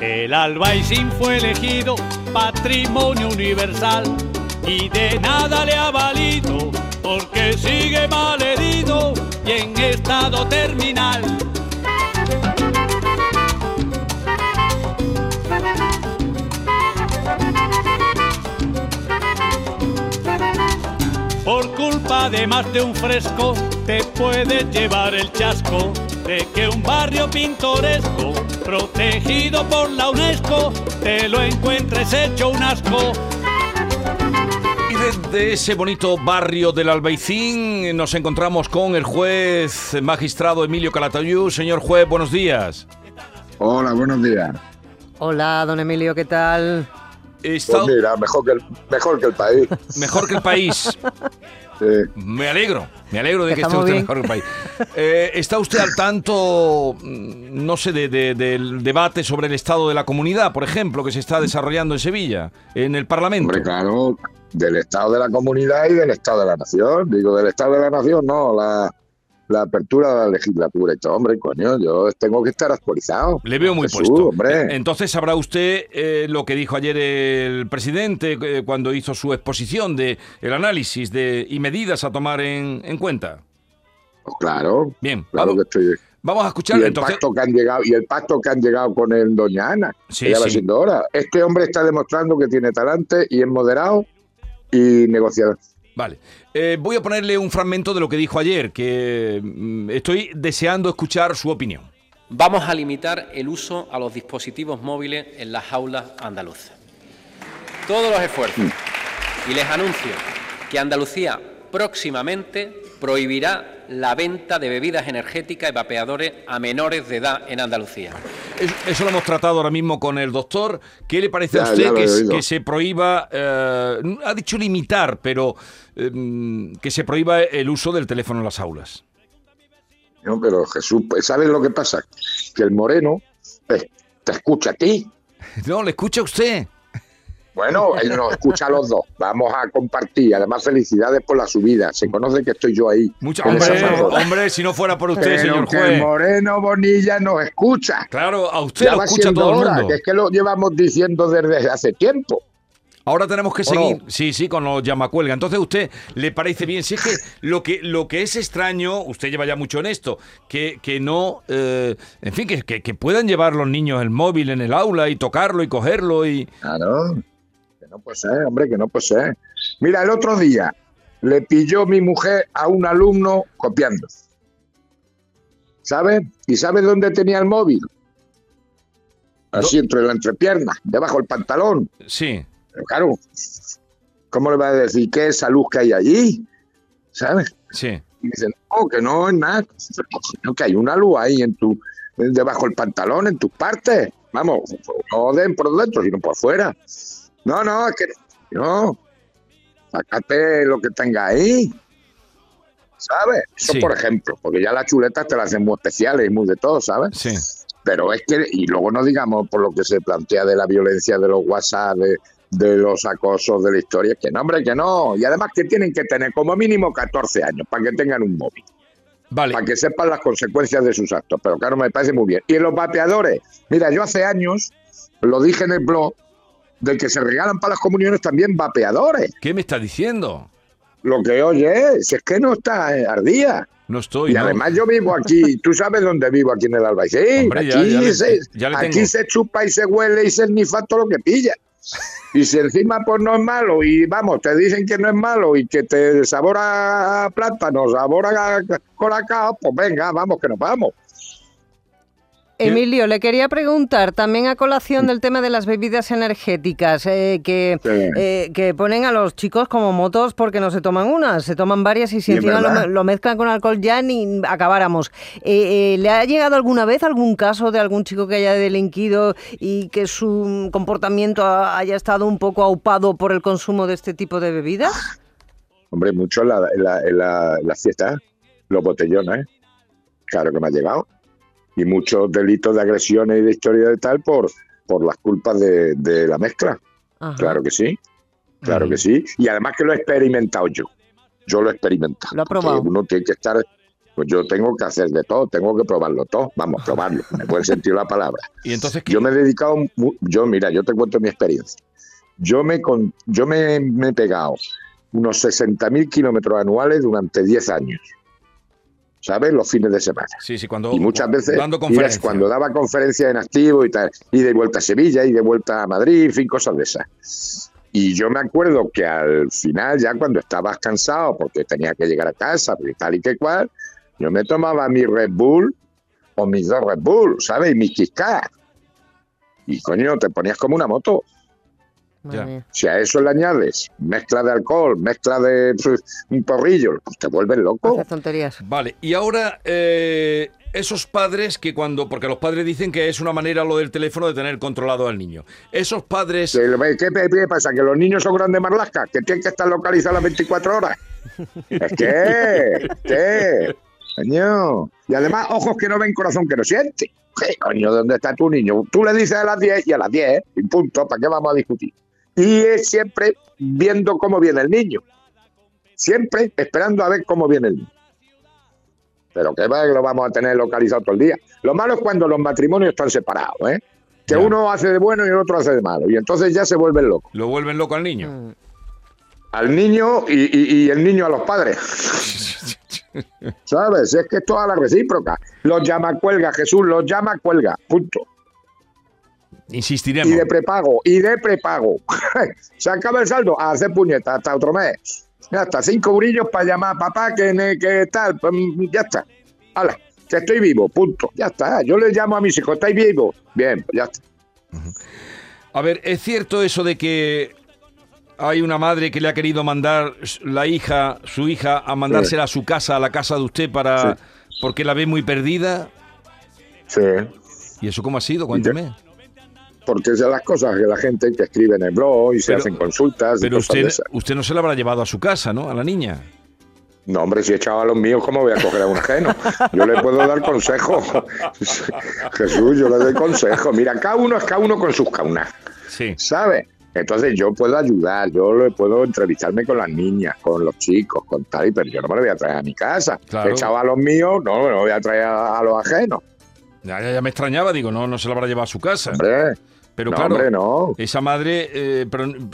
El albaicín fue elegido patrimonio universal y de nada le ha valido porque sigue mal herido y en estado terminal. Por culpa de más de un fresco te puedes llevar el chasco de que un barrio pintoresco protegido por la UNESCO te lo encuentres hecho un asco. Y desde ese bonito barrio del Albaicín nos encontramos con el juez magistrado Emilio Calatayud. Señor juez, buenos días. Hola, buenos días. Hola, don Emilio, ¿qué tal? Está- Pues mira, mejor que el, mejor que el país. Mejor que el país. Sí. Me alegro, me alegro de que esté usted bien. mejor que el país. Eh, ¿Está usted al tanto, mm, no sé, de- de- del debate sobre el estado de la comunidad, por ejemplo, que se está desarrollando en Sevilla, en el Parlamento? Hombre, claro, del Estado de la comunidad y del Estado de la nación. Digo, del Estado de la nación, no, la, la apertura de la legislatura y todo. Hombre, coño, yo tengo que estar actualizado. Le veo muy Jesús, puesto. hombre. Entonces sabrá usted eh, lo que dijo ayer el presidente eh, cuando hizo su exposición de el análisis de y medidas a tomar en, en cuenta. Pues claro, Bien, claro vamos, que estoy. vamos a Y escuchar el entonces. pacto que han llegado, y el pacto que han llegado con el doña Ana, Sí, que ya va sí. siendo hora. Este hombre está demostrando que tiene talante y es moderado y negociador. Vale. Eh, voy a ponerle un fragmento de lo que dijo ayer, que mm, estoy deseando escuchar su opinión. Vamos a limitar el uso a los dispositivos móviles en las aulas andaluzas. Todos los esfuerzos. Y les anuncio que Andalucía próximamente prohibirá la venta de bebidas energéticas y vapeadores a menores de edad en Andalucía. Es- Eso lo hemos tratado ahora mismo con el doctor. ¿Qué le parece a usted que, se prohíba, eh, ha dicho limitar, pero eh, mm, que se prohíba el uso del teléfono en las aulas? No, pero Jesús, pues, ¿sabes lo que pasa? Que el moreno eh, te escucha a ti. No, le escucha usted. Bueno, él nos escucha a los dos. Vamos a compartir. Además, felicidades por la subida. Se conoce que estoy yo ahí. En esa hombre, si no fuera por usted, Pero señor que juez. moreno Bonilla nos escucha. Claro, a usted Ya lo escucha todo el mundo. que es que lo llevamos diciendo desde hace tiempo. Ahora tenemos que ¿O seguir, no? sí, sí, con los llamacuelga. Entonces, ¿usted le parece bien? Si es que lo que, lo que es extraño, usted lleva ya mucho en esto, que, que no, eh, en fin, que, que, que puedan llevar los niños el móvil en el aula y tocarlo y cogerlo y... Claro. Que no puede ser, hombre, que no puede ser. Mira, el otro día le pilló mi mujer a un alumno copiando. ¿Sabes? ¿Y sabes dónde tenía el móvil? Así entre la entrepierna, debajo del pantalón. Sí, Pero claro, ¿cómo le va a decir qué es esa luz que hay allí? ¿Sabes? sí. Y dicen, no, que no es nada. Coño, que hay una luz ahí en tu, debajo del pantalón, en tus partes. Vamos, no den por dentro, sino por fuera. No, no, es que no. Sácate lo que tenga ahí. ¿Sabes? Eso Sí. por ejemplo, porque ya las chuletas te las hacen muy especiales y muy de todo, ¿sabes? Sí. Pero es que, y luego no digamos por lo que se plantea de la violencia de los WhatsApp, de, de los acosos de la historia, que no, hombre, que no. Y además que tienen que tener como mínimo 14 años para que tengan un móvil, Vale. para que sepan las consecuencias de sus actos. Pero claro, me parece muy bien. Y en los vapeadores, mira, yo hace años lo dije en el blog, de que se regalan para las comuniones también vapeadores. ¿Qué me está diciendo? Lo que oye, si es que no está eh, ardía. No estoy, Y ¿no? además yo vivo aquí, tú sabes dónde vivo aquí en el Albaicín. Hombre, aquí ya le- se, aquí se chupa y se huele y se nifa todo lo que pilla. Y si encima pues no es malo y vamos, te dicen que no es malo y que te sabora a plátano, sabora a colacao, pues venga, vamos que nos vamos. Emilio, le quería preguntar también a colación del tema de las bebidas energéticas, eh, que, Sí. eh, que ponen a los chicos como motos porque no se toman unas, se toman varias y si encima lo, mezclan con alcohol ya ni acabáramos. Eh, eh, ¿Le ha llegado alguna vez algún caso de algún chico que haya delinquido y que su comportamiento ha- haya estado un poco aupado por el consumo de este tipo de bebidas? Hombre, mucho en la, en la, en la, en la fiesta, los botellones, claro que me ha llegado. Y muchos delitos de agresiones y de historia de tal por, por las culpas de, de la mezcla. Ajá. Claro que sí, claro que sí. Y además que lo he experimentado yo. Yo lo he experimentado. Lo porque probado. Uno tiene que estar pues yo tengo que hacer de todo, tengo que probarlo todo, vamos, probarlo, me puede sentir la palabra. Y entonces, ¿qué? Yo me he dedicado, yo mira, yo te cuento mi experiencia. Yo me, con- yo me, me he pegado unos 60.000 kilómetros anuales durante 10 años, ¿sabes? Los fines de semana. Sí, sí, cuando Y muchas veces, dando conferencias. cuando daba conferencias en activo y tal, y de vuelta a Sevilla y de vuelta a Madrid, en fin, cosas de esas. Y yo me acuerdo que al final, ya cuando estabas cansado, porque tenía que llegar a casa, y tal y que cual, yo me tomaba mi Red Bull o mis dos Red Bull, ¿sabes? Y mi Kit Kat. Y coño, te ponías como una moto. Ya. Si a eso le añades mezcla de alcohol, mezcla de pues, un porrillo, pues te vuelves loco. Hace tonterías. Vale, y ahora eh, esos padres que cuando, porque los padres dicen que es una manera lo del teléfono de tener controlado al niño. Esos padres, ¿Qué, qué- qué pasa? ¿Que los niños son grandes marlascas? ¿Que tienen que estar localizados las 24 horas? ¿Es que? ¿Qué? Coño. Y además, ojos que no ven, corazón que no siente. ¿Qué coño? ¿Dónde está tu niño? Tú le dices a las 10 y a las 10, y punto, ¿para qué vamos a discutir? Y es siempre viendo cómo viene el niño. Siempre esperando a ver cómo viene el niño. Pero que va, que lo vamos a tener localizado todo el día. Lo malo es cuando los matrimonios están separados, ¿eh? Que Ya. uno hace de bueno y el otro hace de malo. Y entonces ya se vuelven locos. lo vuelven loco al niño. Mm. Al niño y, y- y el niño a los padres. ¿Sabes? Es que es toda la recíproca. Los llama cuelga, Jesús, los llama cuelga. Punto. Insistiremos. Y de prepago, y de prepago. Se acaba el saldo, a hacer puñeta hasta otro mes. Ya está, cinco brillos para llamar a papá, que, que tal, pues, ya está. Hala, que estoy vivo, punto. Ya está. Yo le llamo a mis hijos, ¿estáis vivos? Bien, pues ya está. A ver, ¿es cierto eso de que hay una madre que le ha querido mandar la hija, su hija, a mandársela a su casa, a la casa de usted, para porque la ve muy perdida? Sí. ¿Y eso cómo ha sido? Cuénteme. Porque es de las cosas que la gente que escribe en el blog y se Pero- hacen consultas. Pero usted, usted no se la habrá llevado a su casa, ¿no? A la niña. No, hombre, si he echado a los míos, ¿cómo voy a coger a un ajeno? Yo le puedo dar consejo. Jesús, yo le doy consejo. Mira, cada uno es cada uno con sus caunas, Sí. ¿sabes? Entonces yo puedo ayudar, yo le puedo entrevistarme con las niñas, con los chicos, con tal, y pero yo no me lo voy a traer a mi casa. Claro. He echado a los míos, no me lo voy a traer a, a los ajenos. Ya, ya- ya me extrañaba, digo, no, no se la habrá llevado a su casa. Hombre, Pero no, claro, hombre, no. esa madre eh,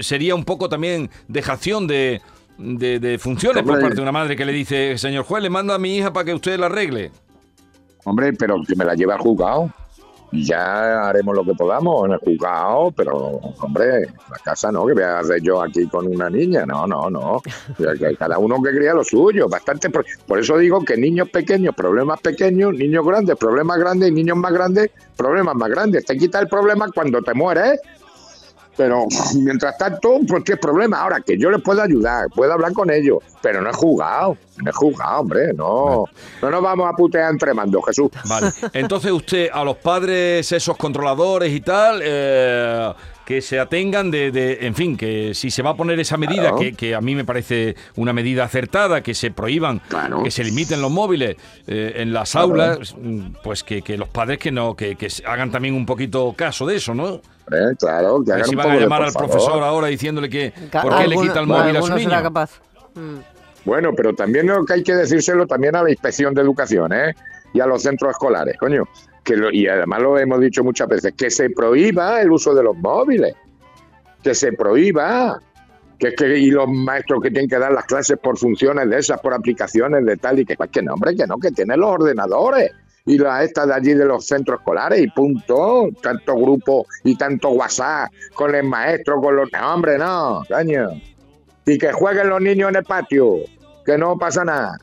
sería un poco también dejación de, de, de funciones por parte de una madre que le dice, señor juez, le mando a mi hija para que usted la arregle. Hombre, pero que me la lleve al juzgado. Ya haremos lo que podamos en el juzgado, pero, hombre, la casa no, que voy a hacer yo aquí con una niña. No, no, no. Cada uno que cría lo suyo. Bastante. Por, por eso digo que niños pequeños, problemas pequeños, niños grandes, problemas grandes, y niños más grandes, problemas más grandes. Te quita el problema cuando te mueres. Pero mientras tanto, pues qué problema. Ahora que yo les puedo ayudar, puedo hablar con ellos, pero no he jugado, no he jugado, hombre, no. No nos vamos a putear entre mandos, Jesús. Vale. Entonces usted, a los padres, esos controladores y tal, eh, que se atengan de, de- en fin, que si se va a poner esa medida, Claro. que, que a mí me parece una medida acertada, que se prohíban, Claro. que se limiten los móviles eh, en las Claro. aulas, pues que, que los padres que no, que, que hagan también un poquito caso de eso, ¿no? Hombre, claro, que hagan si un van a poco llamar al favor. profesor ahora diciéndole que por qué le quita el móvil a su será niño. capaz. Mm. Bueno, pero también lo que hay que decírselo también a la inspección de educación, ¿eh? Y a los centros escolares, coño. Que lo- y además lo hemos dicho muchas veces, que se prohíba el uso de los móviles. Que se prohíba. Que es que, y los maestros que tienen que dar las clases por funciones de esas, por aplicaciones de tal, y que, pues que no, hombre, que no, que tienen los ordenadores. Y las estas de allí de los centros escolares, y punto. Tanto grupo y tanto WhatsApp con el maestro, con los. No, hombre, no, caño. Y que jueguen los niños en el patio, que no pasa nada.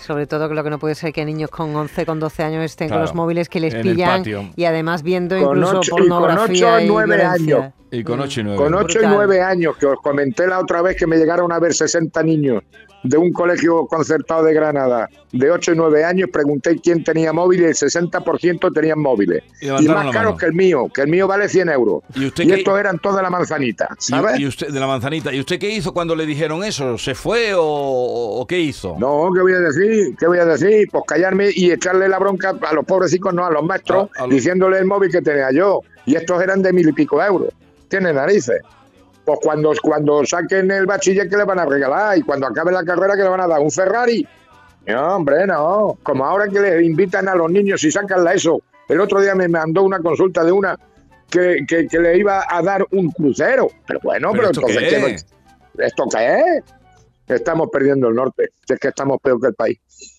Sobre todo que lo que no puede ser que niños con 11, con 12 años estén Claro, con los móviles que les pillan y además viendo Con incluso ocho- y con pornografía ocho, y nueve violencia. años. Y con 8 y 9. Con 8 y Brutal. 9 años, que os comenté la otra vez que me llegaron a ver 60 niños de un colegio concertado de Granada, de 8 y 9 años, pregunté quién tenía móviles y el 60% tenían móviles. Y más caros que el mío, que el mío vale 100 euros. ¿Y usted Y qué- estos eran toda la manzanita, ¿sabes? ¿Y, usted, de la manzanita. ¿Y usted qué hizo cuando le dijeron eso? ¿Se fue o, o qué hizo? No, ¿qué voy a decir? ¿Qué voy a decir? Pues callarme y echarle la bronca a los pobrecitos, no, a los maestros, A- a los- diciéndole el móvil que tenía yo. Y estos eran de mil y pico euros. Tiene narices. Pues cuando, cuando saquen el bachiller, que le van a regalar? Y cuando acabe la carrera, que le van a dar? ¿Un Ferrari? No, hombre, no. Como ahora que les invitan a los niños y sacan la ESO. El otro día me mandó una consulta de una que, que- que le iba a dar un crucero. Pero bueno, ¿Pero pero, esto entonces, qué ¿qué- es? ¿esto qué es? Estamos perdiendo el norte. Si Es que estamos peor que el país.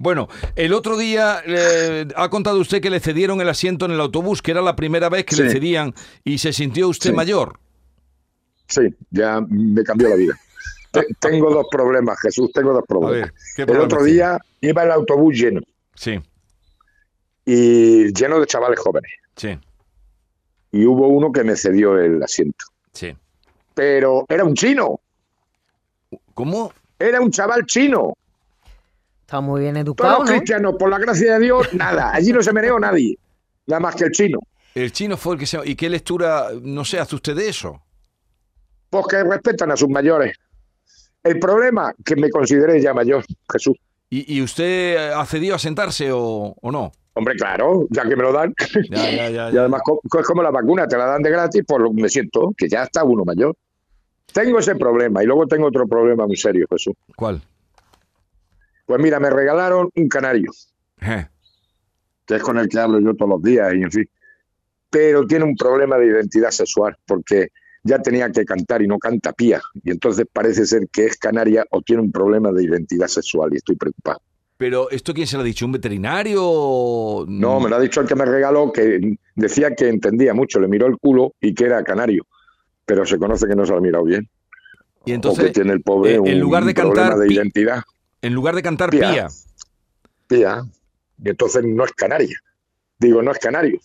Bueno, el otro día eh, ha contado usted que le cedieron el asiento en el autobús, que era la primera vez que le cedían y se sintió usted Sí. mayor. Sí, ya me cambió la vida. Te- tengo dos problemas, Jesús, tengo dos problemas. ver, ¿qué el problema otro tiene? día iba el autobús lleno Sí, y lleno de chavales jóvenes. sí, Y hubo uno que me cedió el asiento. sí. Pero era un chino, ¿Cómo? era un chaval chino. Está muy bien Todos educado, los ¿no? cristianos, por la gracia de Dios, nada. Allí no se meneó nadie. Nada más que el chino. El chino fue el que se... ¿Y qué lectura, no sé, hace usted de eso? Pues que respetan a sus mayores. El problema, que me consideré ya mayor, Jesús. ¿Y, y usted accedió a sentarse o, o no? Hombre, claro, ya que me lo dan. Ya, ya, ya. Y además, es como la vacuna, te la dan de gratis, pues lo- me siento que ya está uno mayor. Tengo ese problema y luego tengo otro problema muy serio, Jesús. ¿Cuál? Pues mira, me regalaron un canario, Eh, que es con el que hablo yo todos los días y en fin. Pero tiene un problema de identidad sexual, porque ya tenía que cantar y no canta pía. Y entonces parece ser que es canaria o tiene un problema de identidad sexual y estoy preocupado. Pero ¿esto quién se lo ha dicho? ¿Un veterinario? No, me lo ha dicho el que me regaló, que decía que entendía mucho, le miró el culo y que era canario. Pero se conoce que no se lo ha mirado bien. Y o entonces, que tiene el pobre eh, un en lugar de problema cantar de identidad. en lugar de cantar Pía. pía. Pía. Y entonces no es canaria. Digo, no es canario.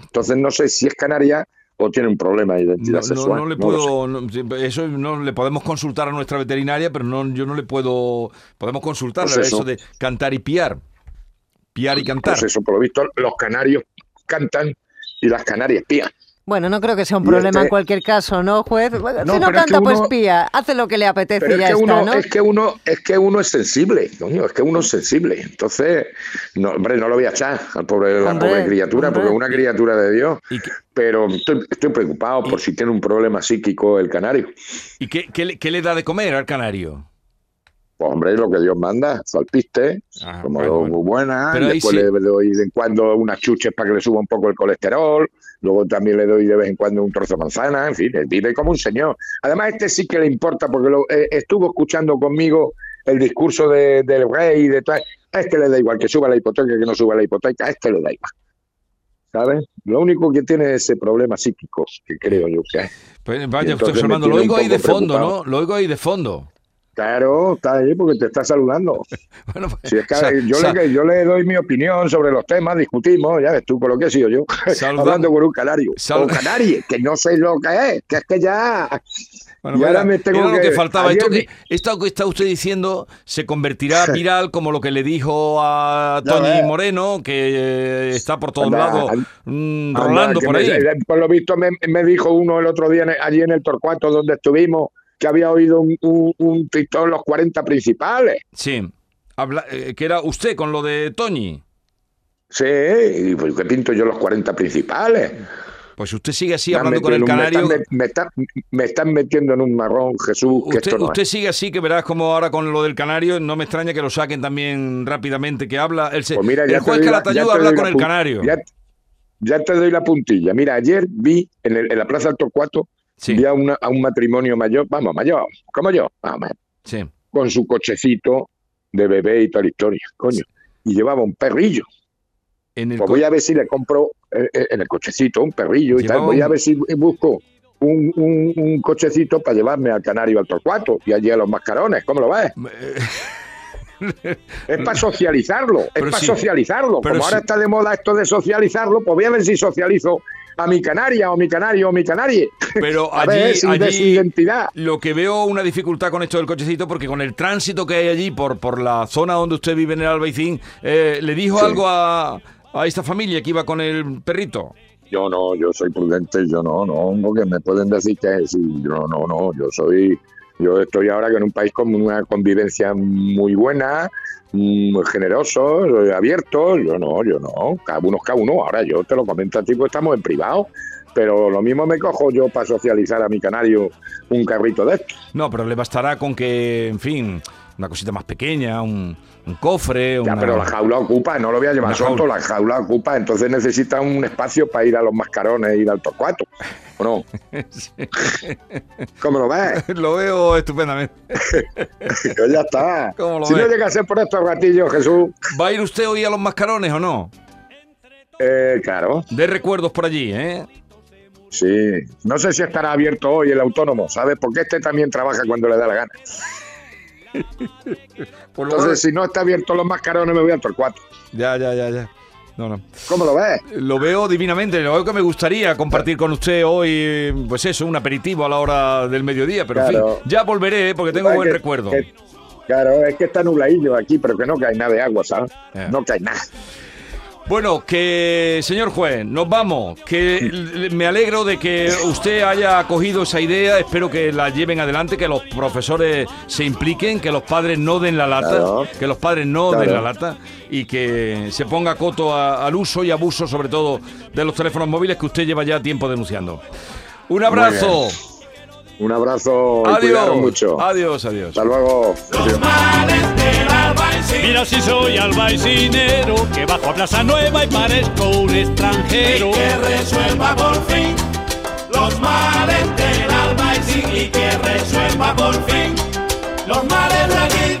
Entonces no sé si es canaria o tiene un problema de identidad no- sexual. no le No puedo, no, eso no le podemos consultar a nuestra veterinaria, pero no, yo no le puedo, podemos consultarle Pues eso eso. de cantar y piar, piar y cantar. Pues eso, por lo visto, los canarios cantan y las canarias pían. Bueno, no creo que sea un Y problema este- en cualquier caso, ¿no, juez? Bueno, No, si no pero es que canta, pues uno- pía. Hace lo que le apetece Pero y es ya que, está, uno, ¿no? es que uno es que uno es sensible, coño, es que uno es sensible. Entonces, no, hombre, no lo voy a echar al pobre, la pobre criatura, hombre. porque es una criatura de Dios. ¿Y, qué, Pero estoy, estoy preocupado por si tiene un problema psíquico el canario. y qué- qué le, qué le da de comer al canario? Pues hombre, lo que Dios manda, salpiste, Ah, como bueno, bueno. buena, Pero después sí. le doy de cuando unas chuches para que le suba un poco el colesterol, luego también le doy de vez en cuando un trozo de manzana, en fin, él vive como un señor. Además, este sí que le importa porque lo, eh, estuvo escuchando conmigo el discurso de- del rey y de tal. A este le da igual que suba la hipoteca que no suba la hipoteca, a este le da igual. ¿Sabes? Lo único que tiene es ese problema psíquico, que creo yo que es. Pues vaya, usted me Armando, lo oigo ahí de fondo, preocupado. ¿no? Lo oigo ahí de fondo. Claro, está ahí porque te está saludando. Bueno, pues, Si es que yo, le, yo le doy mi opinión sobre los temas, discutimos, ya ves tú con lo que he sido yo, Saludando- hablando con un canario. Sal- O canarie, que no sé lo que es, que es que ya. Bueno, Y ahora me tengo era lo que que- faltaba. ayer Esto que, esto que está usted diciendo se convertirá viral como lo que le dijo a Tony. Moreno, que eh, está por todos lados mm, rolando por me- ahí. eh, por lo visto me, me dijo uno el otro día allí en el Torcuato donde estuvimos que había oído un, un, un TikTok en los 40 principales. Sí. Habla- eh, que era usted con lo de Tony. Sí, y pues que pinto yo los 40 principales. Pues usted sigue así hablando con el canario. Me están, me están- me están metiendo en un marrón, Jesús, que Usted, esto no usted sigue así, que verás como ahora con lo del canario, no me extraña que lo saquen también rápidamente, que habla. El, se- Pues mira, el juez Calatayud habla con el canario. Ya, ya te doy la puntilla. Mira, ayer vi en, el- en la Plaza del Torcuato, Sí, vi a, una- a un matrimonio mayor, vamos, mayor, como yo, vamos, sí. con su cochecito de bebé y toda la historia, coño. Y llevaba un perrillo. En el Pues voy a ver si le compro eh, eh, en el cochecito un perrillo y tal. Voy a ver si busco un, un- un cochecito para llevarme al canario al Torcuato y allí a los mascarones. ¿Cómo lo ves? Es para socializarlo, es Pero para sí, socializarlo. Como ahora está de moda esto de socializarlo, pues voy a ver si socializo a mi canaria o mi canario o mi canarie. Pero allí, ver de su allí identidad. lo que veo una dificultad con esto del cochecito, porque con el tránsito que hay allí por, por la zona donde usted vive en el Albaicín, eh, ¿le dijo Sí. algo a, a esta familia que iba con el perrito? Yo no, yo soy prudente, yo no, no, porque me pueden decir que sí, yo no, no, yo soy, yo estoy ahora en un país con una convivencia muy buena, muy generoso, abierto, yo no, yo no, cada uno es cada uno, ahora yo te lo comento a ti, pues estamos en privado, pero lo mismo me cojo yo para socializar a mi canario un carrito de esto. No, pero le bastará con que, en fin, una cosita más pequeña, un, un cofre. Ya, una- pero la jaula ocupa, no lo voy a llevar solto, la jaula ocupa, entonces necesita un espacio para ir a los mascarones, ir al torcuato. ¿O no? ¿Cómo lo ves? Lo veo estupendamente. Pues ya está. ¿Cómo lo si no llega a ser por estos gatillos, Jesús, ¿Va a ir usted hoy a los mascarones o no? eh, claro, De recuerdos por allí, ¿eh? sí. No sé si estará abierto hoy el autónomo, ¿sabes? Porque este también trabaja cuando le da la gana. Por lo Entonces, si no está abierto los mascarones, me voy al torcuato. Ya, ya, ya, ya. No, no. ¿Cómo lo ves? Lo veo divinamente, lo veo que me gustaría compartir con usted hoy, pues eso, un aperitivo a la hora del mediodía, pero en fin, ya volveré ¿eh? porque tengo buen que- recuerdo. que- claro, es que está nubladillo aquí, pero que no cae nada de agua, ¿sabes? No cae nada. Bueno, que señor juez, nos vamos, que me alegro de que usted haya acogido esa idea, espero que la lleven adelante, que los profesores se impliquen, que los padres no den la lata, Claro. que los padres no den la lata y que se ponga coto a- al uso y abuso sobre todo de los teléfonos móviles que usted lleva ya tiempo denunciando. Un abrazo. Un abrazo y cuidaros Adiós. mucho. Adiós, adiós. Hasta luego. Adiós. Mira si soy albaicinero, que bajo a Plaza Nueva y parezco un extranjero. que resuelva por fin los males del albaicín y que resuelva por fin los males de aquí.